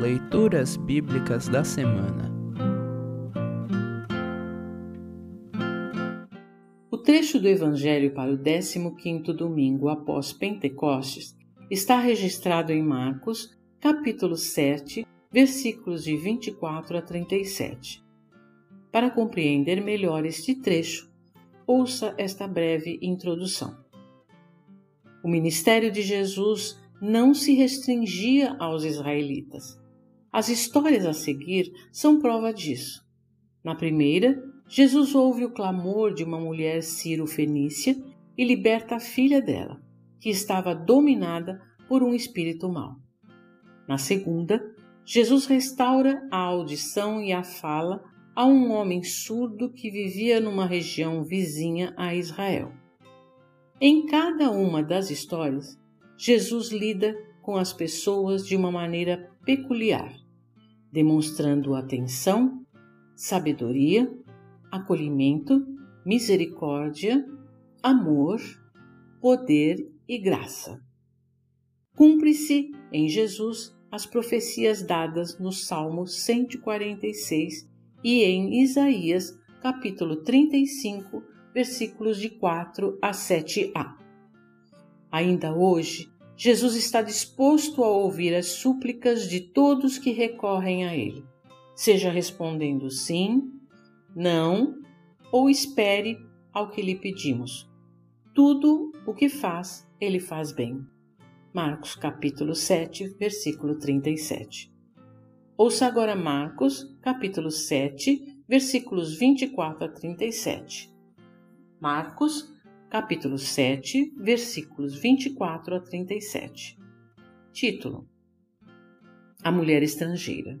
Leituras Bíblicas da Semana O trecho do Evangelho para o 15º domingo após Pentecostes está registrado em Marcos, capítulo 7, versículos de 24 a 37. Para compreender melhor este trecho, ouça esta breve introdução. O ministério de Jesus não se restringia aos israelitas. As histórias a seguir são prova disso. Na primeira, Jesus ouve o clamor de uma mulher ciro-fenícia e liberta a filha dela, que estava dominada por um espírito mau. Na segunda, Jesus restaura a audição e a fala a um homem surdo que vivia numa região vizinha a Israel. Em cada uma das histórias, Jesus lida com as pessoas de uma maneira peculiar, demonstrando atenção, sabedoria, acolhimento, misericórdia, amor, poder e graça. Cumpre-se em Jesus as profecias dadas no Salmo 146 e em Isaías, capítulo 35, versículos de 4 a 7a. Ainda hoje, Jesus está disposto a ouvir as súplicas de todos que recorrem a Ele, seja respondendo sim, não ou espere ao que lhe pedimos. Tudo o que faz, Ele faz bem. Marcos capítulo 7, versículo 37. Ouça agora Marcos capítulo 7, versículos 24 a 37. Marcos capítulo 7, versículos 24 a 37. Título: A mulher estrangeira.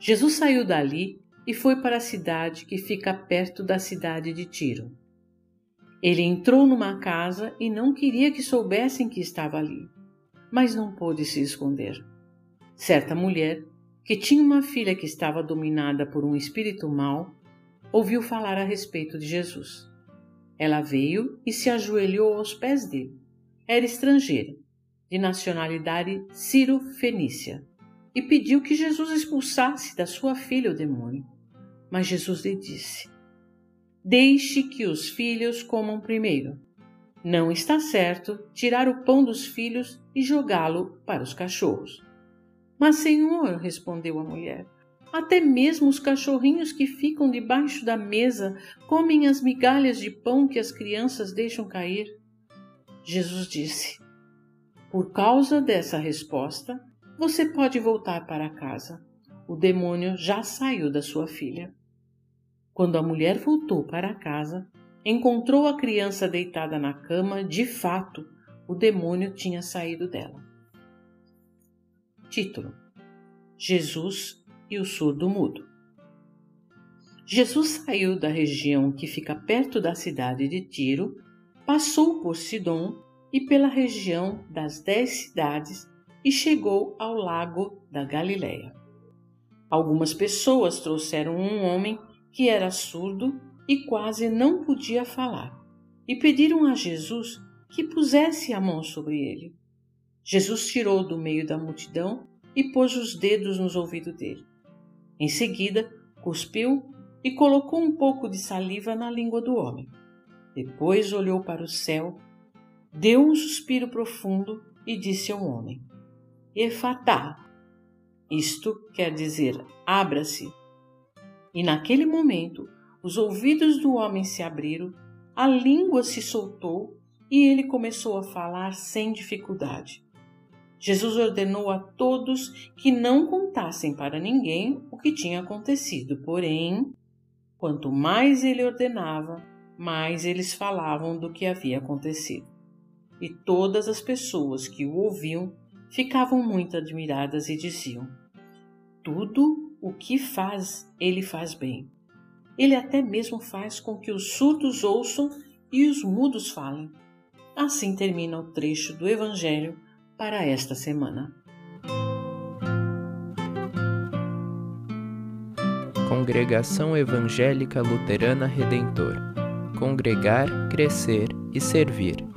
Jesus saiu dali e foi para a cidade que fica perto da cidade de Tiro. Ele entrou numa casa e não queria que soubessem que estava ali, mas não pôde se esconder. Certa mulher, que tinha uma filha que estava dominada por um espírito mau, ouviu falar a respeito de Jesus. Ela veio e se ajoelhou aos pés dele. Era estrangeira, de nacionalidade Ciro-Fenícia, e pediu que Jesus expulsasse da sua filha o demônio. Mas Jesus lhe disse: Deixe que os filhos comam primeiro. Não está certo tirar o pão dos filhos e jogá-lo para os cachorros. Mas, Senhor, respondeu a mulher, até mesmo os cachorrinhos que ficam debaixo da mesa comem as migalhas de pão que as crianças deixam cair. Jesus disse: Por causa dessa resposta, você pode voltar para casa. O demônio já saiu da sua filha. Quando a mulher voltou para casa, encontrou a criança deitada na cama. De fato, o demônio tinha saído dela. Título: Jesus e o surdo mudo. Jesus saiu da região que fica perto da cidade de Tiro, passou por Sidom e pela região das dez cidades e chegou ao lago da Galileia. Algumas pessoas trouxeram um homem que era surdo e quase não podia falar, e pediram a Jesus que pusesse a mão sobre ele. Jesus tirou do meio da multidão e pôs os dedos nos ouvidos dele. Em seguida, cuspiu e colocou um pouco de saliva na língua do homem. Depois olhou para o céu, deu um suspiro profundo e disse ao homem: Efatá. Isto quer dizer abra-se. E naquele momento, os ouvidos do homem se abriram, a língua se soltou e ele começou a falar sem dificuldade. Jesus ordenou a todos que não contassem para ninguém o que tinha acontecido, porém, quanto mais ele ordenava, mais eles falavam do que havia acontecido. E todas as pessoas que o ouviam ficavam muito admiradas e diziam: Tudo o que faz, ele faz bem. Ele até mesmo faz com que os surdos ouçam e os mudos falem. Assim termina o trecho do Evangelho para esta semana. Congregação Evangélica Luterana Redentor Congregar, Crescer e Servir.